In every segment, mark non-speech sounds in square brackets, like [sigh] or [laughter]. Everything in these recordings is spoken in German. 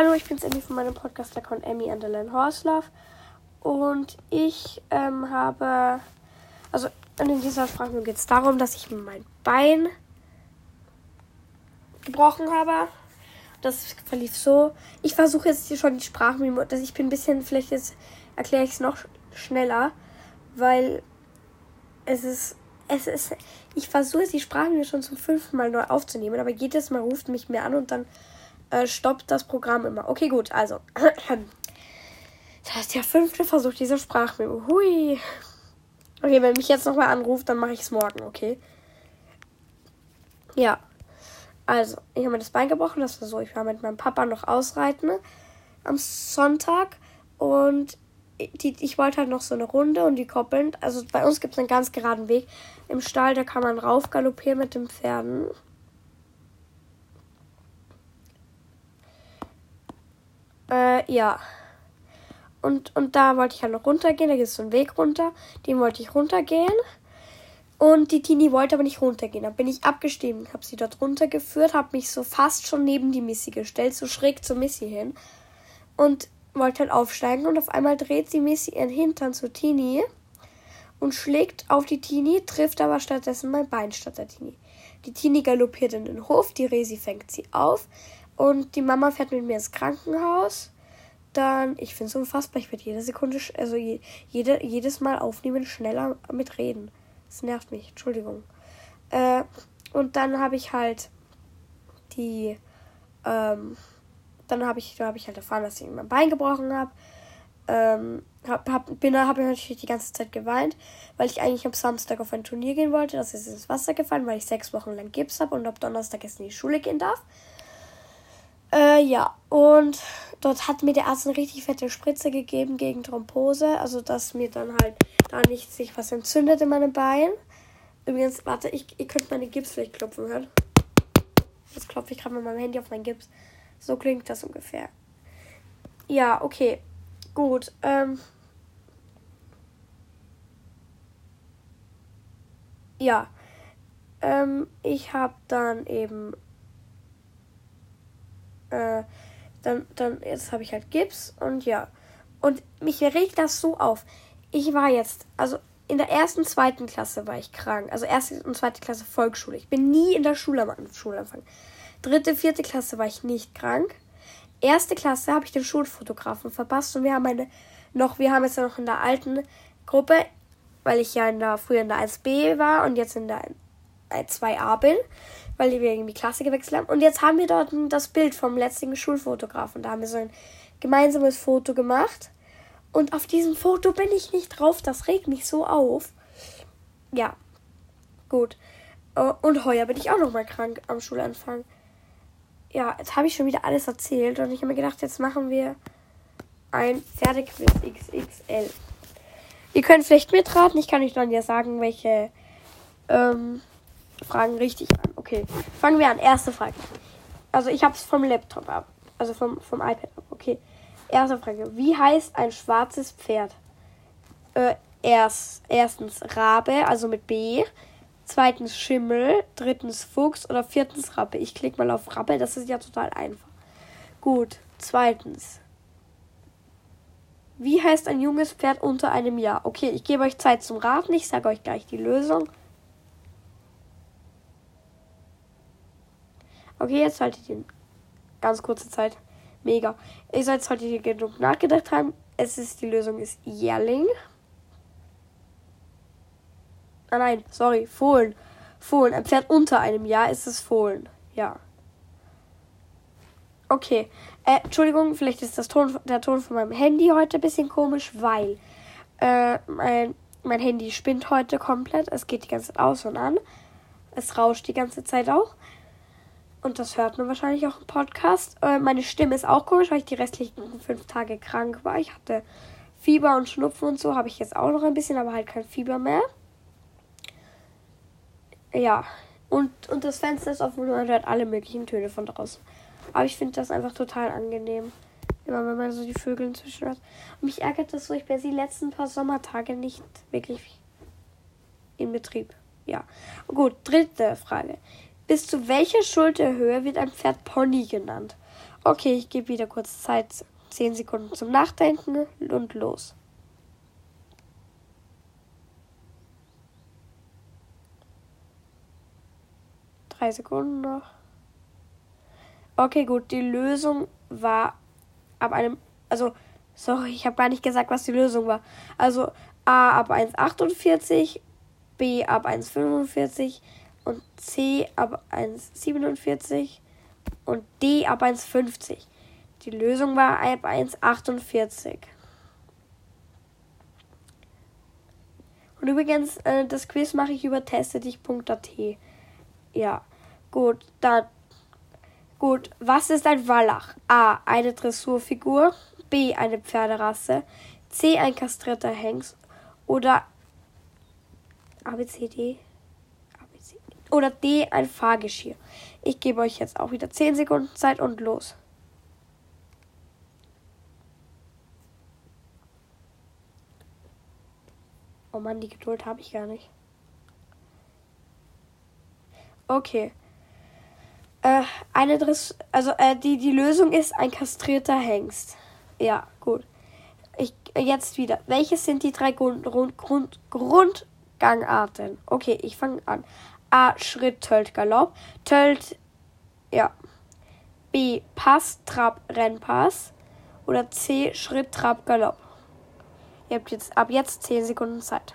Hallo, ich bin's Emmy von meinem Podcast-Account Emmy Underline Horslauf. Und ich ähm, habe, also in dieser Sprache geht es darum, dass ich mein Bein gebrochen habe. Das verlief so. Ich versuche jetzt hier schon die Sprachen, dass ich bin ein bisschen, vielleicht jetzt erkläre ich es noch schneller, weil es ist, es ist, ich versuche die Sprachen hier schon zum fünften Mal neu aufzunehmen, aber jedes Mal ruft mich mir an und dann äh, stoppt das Programm immer. Okay, gut, also. [clears throat] Das ist der fünfte Versuch dieser Sprachmemo. Hui. Okay, wenn mich jetzt nochmal anruft, dann mache ich es morgen, okay? Ja. Also, ich habe mir das Bein gebrochen. Das war so, ich war mit meinem Papa noch ausreiten am Sonntag. Und die, ich wollte halt noch so eine Runde und die koppeln. Also bei uns gibt es einen ganz geraden Weg im Stall, da kann man rauf galoppieren mit den Pferden. Äh, ja. Und, und da wollte ich halt noch runtergehen. Da gibt es so einen Weg runter. Den wollte ich runtergehen. Und die Tini wollte aber nicht runtergehen. Da bin ich abgestiegen, habe sie dort runtergeführt, habe mich so fast schon neben die Missy gestellt, so schräg zur Missy hin. Und wollte halt aufsteigen. Und auf einmal dreht sie Missy ihren Hintern zu Tini und schlägt auf die Tini, trifft aber stattdessen mein Bein statt der Tini. Die Tini galoppiert in den Hof, die Resi fängt sie auf und die Mama fährt mit mir ins Krankenhaus. Dann, ich finde es unfassbar, ich werde jede Sekunde, also je, jede, jedes Mal aufnehmen, schneller mit reden. Das nervt mich, Entschuldigung. Äh, und dann habe ich halt die, ähm, dann habe ich, hab ich halt erfahren, dass ich mein Bein gebrochen habe. Ähm, hab, hab, bin, habe natürlich die ganze Zeit geweint, weil ich eigentlich am Samstag auf ein Turnier gehen wollte. Das ist ins Wasser gefallen, weil ich sechs Wochen lang Gips habe und ab Donnerstag jetzt in die Schule gehen darf. Äh, ja, und dort hat mir der Arzt eine richtig fette Spritze gegeben gegen Thrombose. Also, dass mir dann halt da nicht sich was entzündet in meinem Bein. Übrigens, warte, ich, ihr könnt meine Gips vielleicht klopfen hören. Jetzt klopfe ich gerade mit meinem Handy auf meinen Gips. So klingt das ungefähr. Ja, okay. Gut. Ähm. Ja. Ähm, ich habe dann eben äh, dann, dann, jetzt habe ich halt Gips und ja. Und mich regt das so auf. Ich war jetzt, also in der ersten, zweiten Klasse war ich krank. Also erste und zweite Klasse Volksschule. Ich bin nie in der Schule am Schulanfang. Dritte, vierte Klasse war ich nicht krank. Erste Klasse habe ich den Schulfotografen verpasst und wir haben eine noch, wir haben jetzt noch in der alten Gruppe, weil ich ja in der, früher in der 1b war und jetzt in der 2a bin, weil wir irgendwie Klasse gewechselt haben. Und jetzt haben wir dort das Bild vom letzten Schulfotografen. Da haben wir so ein gemeinsames Foto gemacht. Und auf diesem Foto bin ich nicht drauf. Das regt mich so auf. Ja, gut. Äh, und heuer bin ich auch noch mal krank am Schulanfang. Ja, jetzt habe ich schon wieder alles erzählt. Und ich habe mir gedacht, jetzt machen wir ein Pferdequiz XXL. Ihr könnt vielleicht mitraten. Ich kann euch dann ja sagen, welche ähm, Fragen richtig an. Okay, fangen wir an. Erste Frage. Also ich habe es vom Laptop ab. Also vom, vom iPad ab. Okay. Erste Frage. Wie heißt ein schwarzes Pferd? Äh, erst, erstens Rabe, also mit B. Zweitens Schimmel. Drittens Fuchs. Oder viertens Rappe. Ich klicke mal auf Rappe. Das ist ja total einfach. Gut. Zweitens. Wie heißt ein junges Pferd unter einem Jahr? Okay, ich gebe euch Zeit zum Raten. Ich sage euch gleich die Lösung. Okay, jetzt haltet ihr ganz kurze Zeit. Mega. Ihr solltet heute hier genug nachgedacht haben. Es ist, die Lösung ist Jährling. Ah nein, sorry, Fohlen. Fohlen. Ein Pferd unter einem Jahr ist es Fohlen. Ja. Okay. Äh, Entschuldigung, vielleicht ist das Ton, der Ton von meinem Handy heute ein bisschen komisch, weil äh, mein, mein Handy spinnt heute komplett. Es geht die ganze Zeit aus und an. Es rauscht die ganze Zeit auch. Und das hört man wahrscheinlich auch im Podcast. Äh, meine Stimme ist auch komisch, weil ich die restlichen fünf Tage krank war. Ich hatte Fieber und Schnupfen und so. Habe ich jetzt auch noch ein bisschen, aber halt kein Fieber mehr. Ja. Und, und das Fenster ist offen und man hört alle möglichen Töne von draußen. Aber ich finde das einfach total angenehm. Immer wenn man so die Vögel inzwischen hört. Und mich ärgert das so, ich bin die letzten paar Sommertage nicht wirklich in Betrieb. Ja. Gut, dritte Frage. Bis zu welcher Schulterhöhe wird ein Pferd Pony genannt? Okay, ich gebe wieder kurz Zeit. 10 Sekunden zum Nachdenken und los. Drei Sekunden noch. Okay, gut. Die Lösung war ab einem. Also, sorry, ich habe gar nicht gesagt, was die Lösung war. Also A ab 1,48, B ab 1,45 und C ab 1,47 und D ab 1,50. Die Lösung war ab 1,48. Und übrigens, äh, das Quiz mache ich über testedich.at. Ja, gut, dann. Gut, was ist ein Wallach? A. Eine Dressurfigur. B. Eine Pferderasse. C. Ein kastrierter Hengst. Oder ABCD. ABC. Oder D. Ein Fahrgeschirr. Ich gebe euch jetzt auch wieder 10 Sekunden Zeit und los. Oh Mann, die Geduld habe ich gar nicht. Okay. Äh, eine Dress also äh, die, die Lösung ist ein kastrierter Hengst. Ja, gut. Ich, jetzt wieder. Welches sind die drei Grund, Grund, Grund, Grundgangarten? Okay, ich fange an. A. Schritt, Tölt, Galopp. Tölt, ja. B. Pass, Trab, Rennpass. Oder C. Schritt, Trab, Galopp. Ihr habt jetzt ab jetzt 10 Sekunden Zeit.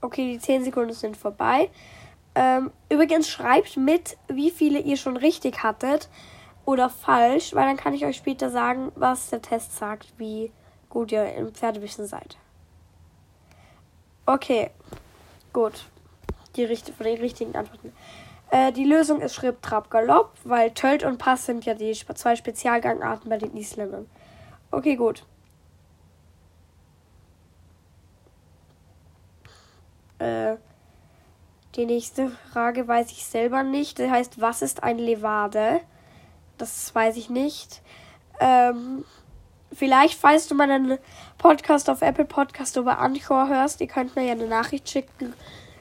Okay, die 10 Sekunden sind vorbei. Ähm, übrigens schreibt mit, wie viele ihr schon richtig hattet oder falsch, weil dann kann ich euch später sagen, was der Test sagt, wie gut ihr im Pferdewissen seid. Okay, gut. Die richtige, von den richtigen Antworten. Äh, die Lösung ist Schritt, Trab, Galopp, weil Tölt und Pass sind ja die zwei Spezialgangarten bei den Isländern. Okay, gut. Äh, die nächste Frage weiß ich selber nicht. Das heißt, was ist ein Levade? Das weiß ich nicht. Ähm, vielleicht, falls du meinen Podcast auf Apple Podcast über Anchor hörst, ihr könnt mir ja eine Nachricht schicken.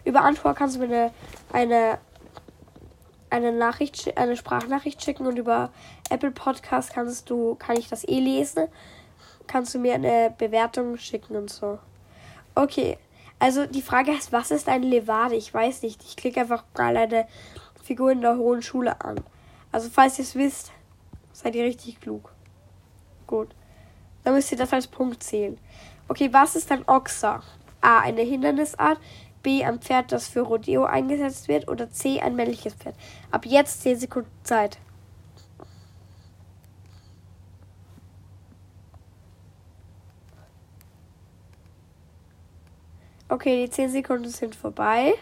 Über Anchor kannst du mir eine, eine eine Nachricht, eine Sprachnachricht schicken und über Apple Podcast kannst du, kann ich das eh lesen. Kannst du mir eine Bewertung schicken und so. Okay. Also die Frage ist, was ist ein Levade? Ich weiß nicht. Ich klicke einfach mal eine Figur in der hohen Schule an. Also falls ihr es wisst, seid ihr richtig klug. Gut. Dann müsst ihr das als Punkt zählen. Okay, was ist ein Ochser? A. Eine Hindernisart. B ein Pferd, das für Rodeo eingesetzt wird oder C ein männliches Pferd. Ab jetzt 10 Sekunden Zeit. Okay, die 10 Sekunden sind vorbei.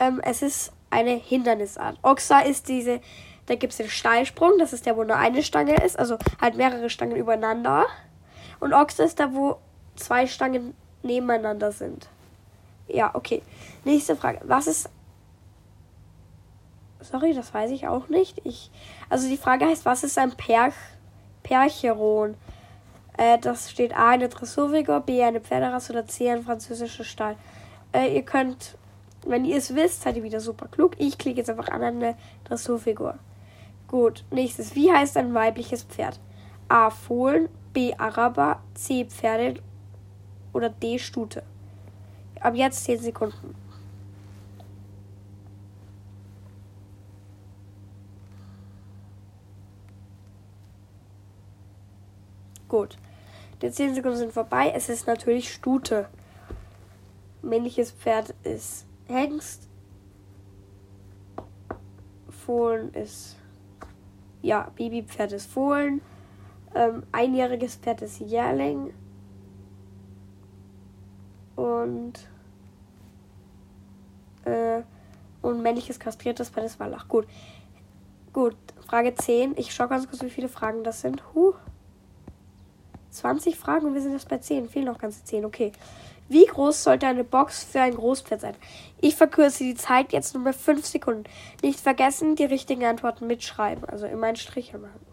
Ähm, es ist eine Hindernisart. Oxa ist diese, da gibt es den Steilsprung, das ist der, wo nur eine Stange ist, also halt mehrere Stangen übereinander. Und Oxa ist da, wo zwei Stangen nebeneinander sind. Ja, okay. Nächste Frage. Was ist. Sorry, das weiß ich auch nicht. Ich, also die Frage heißt, was ist ein Perch, Percheron? Äh, das steht A eine Dressurfigur, B eine Pferderasse oder C ein französischer Stall. Äh, ihr könnt, wenn ihr es wisst, seid ihr wieder super klug. Ich klicke jetzt einfach an eine Dressurfigur. Gut, nächstes. Wie heißt ein weibliches Pferd? A. Fohlen, B. Araber, C. Pferde oder D. Stute. Ab jetzt 10 Sekunden. Gut. Die 10 Sekunden sind vorbei. Es ist natürlich Stute. Männliches Pferd ist Hengst. Fohlen ist. Ja, Babypferd ist Fohlen. Ähm, einjähriges Pferd ist Jährling und äh, und männliches kastriertes Pferd ist Wallach. Gut. Gut, Frage 10. Ich schaue ganz kurz, wie viele Fragen das sind. Huh. 20 Fragen und wir sind jetzt bei 10. Fehlen noch ganze 10. Okay. Wie groß sollte eine Box für ein Großpferd sein? Ich verkürze die Zeit jetzt nur bei 5 Sekunden. Nicht vergessen, die richtigen Antworten mitschreiben. Also immer einen Strich machen.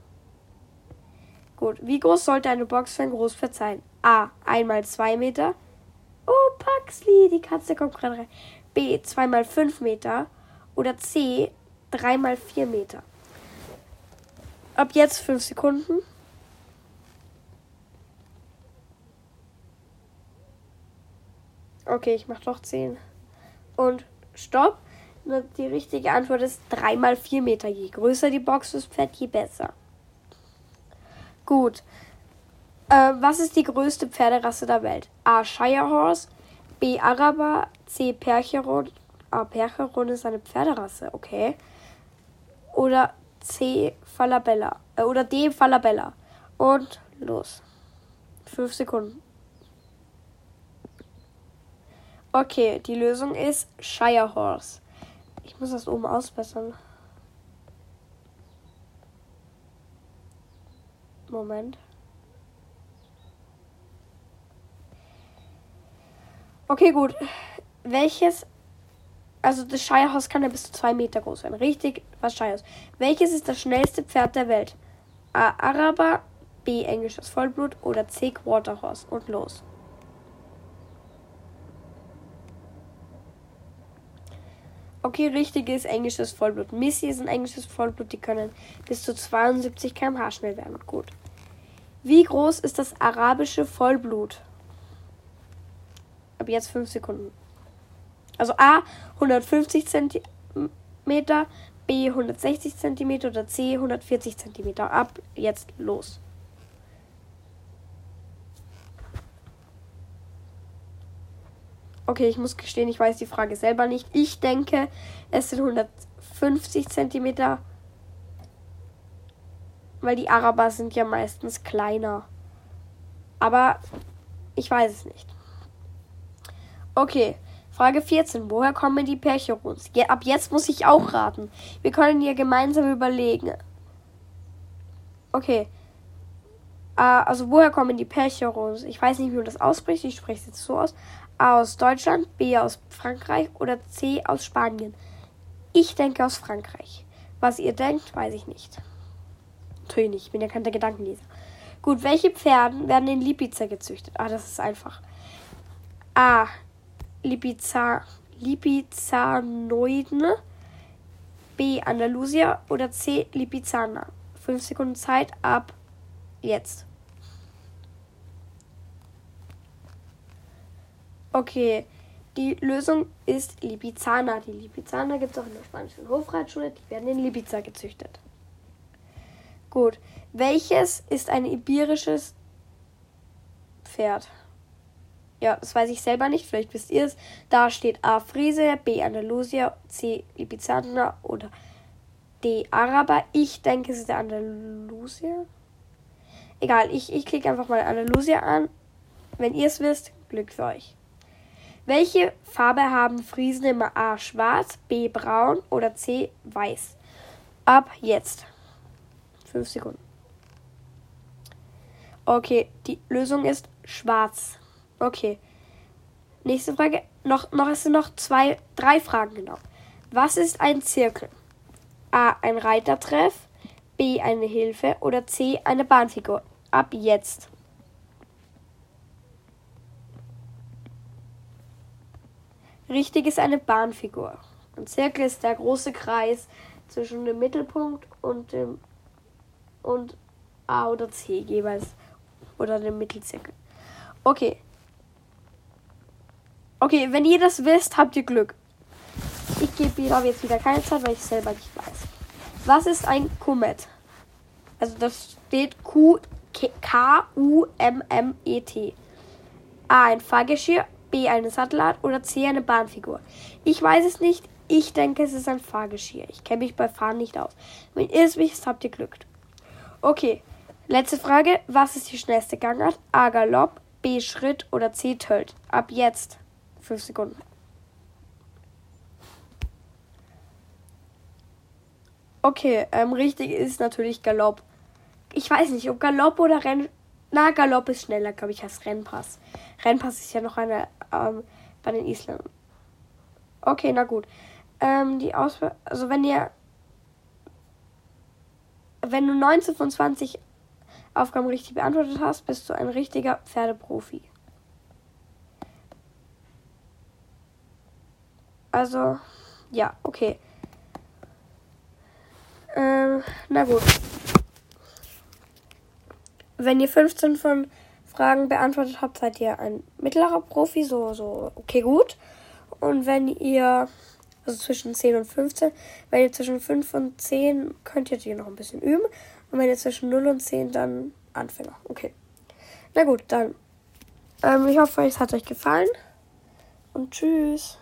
Gut. Wie groß sollte eine Box für ein Großpferd sein? A. 1 mal 2 Meter. Oh, Paxley, die Katze kommt gerade rein. B, 2 mal 5 Meter. Oder C, 3 mal 4 Meter. Ab jetzt 5 Sekunden. Okay, ich mach doch 10. Und stopp. Die richtige Antwort ist 3 mal 4 Meter. Je größer die Box ist, Pferd, je besser. Gut. Äh, was ist die größte Pferderasse der Welt? A. Shire Horse, B. Araber, C. Percheron. A. Percheron ist eine Pferderasse, okay. Oder C. Falabella. Äh, oder D. Falabella. Und los. Fünf Sekunden. Okay, die Lösung ist Shire Horse. Ich muss das oben ausbessern. Moment. Okay, gut. Welches. Also das Shirehouse kann ja bis zu zwei Meter groß sein. Richtig, was Shirehouse. Welches ist das schnellste Pferd der Welt? A. Araber, B. Englisches Vollblut oder C. Quarterhorse. Und los. Okay, richtig ist englisches Vollblut. Missy ist ein englisches Vollblut, die können bis zu 72 km/h schnell werden. Gut. Wie groß ist das arabische Vollblut? Ab jetzt 5 Sekunden. Also A 150 cm, B 160 cm oder C 140 cm. Ab jetzt los. Okay, ich muss gestehen, ich weiß die Frage selber nicht. Ich denke, es sind 150 cm. Weil die Araber sind ja meistens kleiner. Aber ich weiß es nicht. Okay, Frage 14. Woher kommen die Percherons? Ja, ab jetzt muss ich auch raten. Wir können hier gemeinsam überlegen. Okay. Äh, also woher kommen die Percherons? Ich weiß nicht, wie man das ausspricht. Ich spreche es jetzt so aus. Aus Deutschland, B aus Frankreich oder C aus Spanien. Ich denke aus Frankreich. Was ihr denkt, weiß ich nicht. Natürlich nicht. Ich bin ja kein Gedankenleser. Gut, welche Pferden werden in Lipiza gezüchtet? Ah, das ist einfach. A. Lipiza, Lipizanoiden, B. Andalusia oder C. Lipizzaner. Fünf Sekunden Zeit ab jetzt. Okay, die Lösung ist Lipizzaner. Die Lipizzaner gibt es auch in der spanischen Hofreitschule. Die werden in Lipiza gezüchtet. Gut. Welches ist ein iberisches Pferd? Ja, das weiß ich selber nicht. Vielleicht wisst ihr es. Da steht A. Friese, B. Andalusier, C. Lipizzaner oder D. Araber. Ich denke, es ist der Andalusier. Egal, ich, ich klicke einfach mal Andalusier an. Wenn ihr es wisst, Glück für euch. Welche Farbe haben Friesen immer A. Schwarz, B. Braun oder C. Weiß? Ab jetzt. Fünf Sekunden. Okay, die Lösung ist schwarz. Okay. Nächste Frage. Noch, noch, es sind noch zwei, drei Fragen genau. Was ist ein Zirkel? A. Ein Reitertreff. B. Eine Hilfe. Oder C. Eine Bahnfigur. Ab jetzt. Richtig ist eine Bahnfigur. Ein Zirkel ist der große Kreis zwischen dem Mittelpunkt und dem und A oder C jeweils. Oder dem Mittelzirkel. Okay. Okay, wenn ihr das wisst, habt ihr Glück. Ich gebe wieder jetzt wieder keine Zeit, weil ich selber nicht weiß. Was ist ein Komet? Also das steht Q K U M M E T. A ein Fahrgeschirr, B eine Sattelart oder C eine Bahnfigur. Ich weiß es nicht. Ich denke, es ist ein Fahrgeschirr. Ich kenne mich bei Fahren nicht aus. Wenn ihr es wisst, habt ihr Glück. Okay, letzte Frage. Was ist die schnellste Gangart? A Galopp, B Schritt oder C Tölt? Ab jetzt. 5 Sekunden. Okay, ähm, richtig ist natürlich Galopp. Ich weiß nicht, ob Galopp oder Renn. Na, Galopp ist schneller, glaube ich, als Rennpass. Rennpass ist ja noch eine ähm, bei den Isländern. Okay, na gut. Ähm, die Auswahl. Also, wenn ihr. Wenn du 19 von 20 Aufgaben richtig beantwortet hast, bist du ein richtiger Pferdeprofi. Also, ja, okay. Ähm, na gut. Wenn ihr 15 von Fragen beantwortet habt, seid ihr ein mittlerer Profi, so, so, okay, gut. Und wenn ihr, also zwischen 10 und 15, wenn ihr zwischen 5 und 10, könnt ihr die noch ein bisschen üben. Und wenn ihr zwischen 0 und 10, dann Anfänger. Okay. Na gut, dann. Ähm, ich hoffe, es hat euch gefallen. Und tschüss.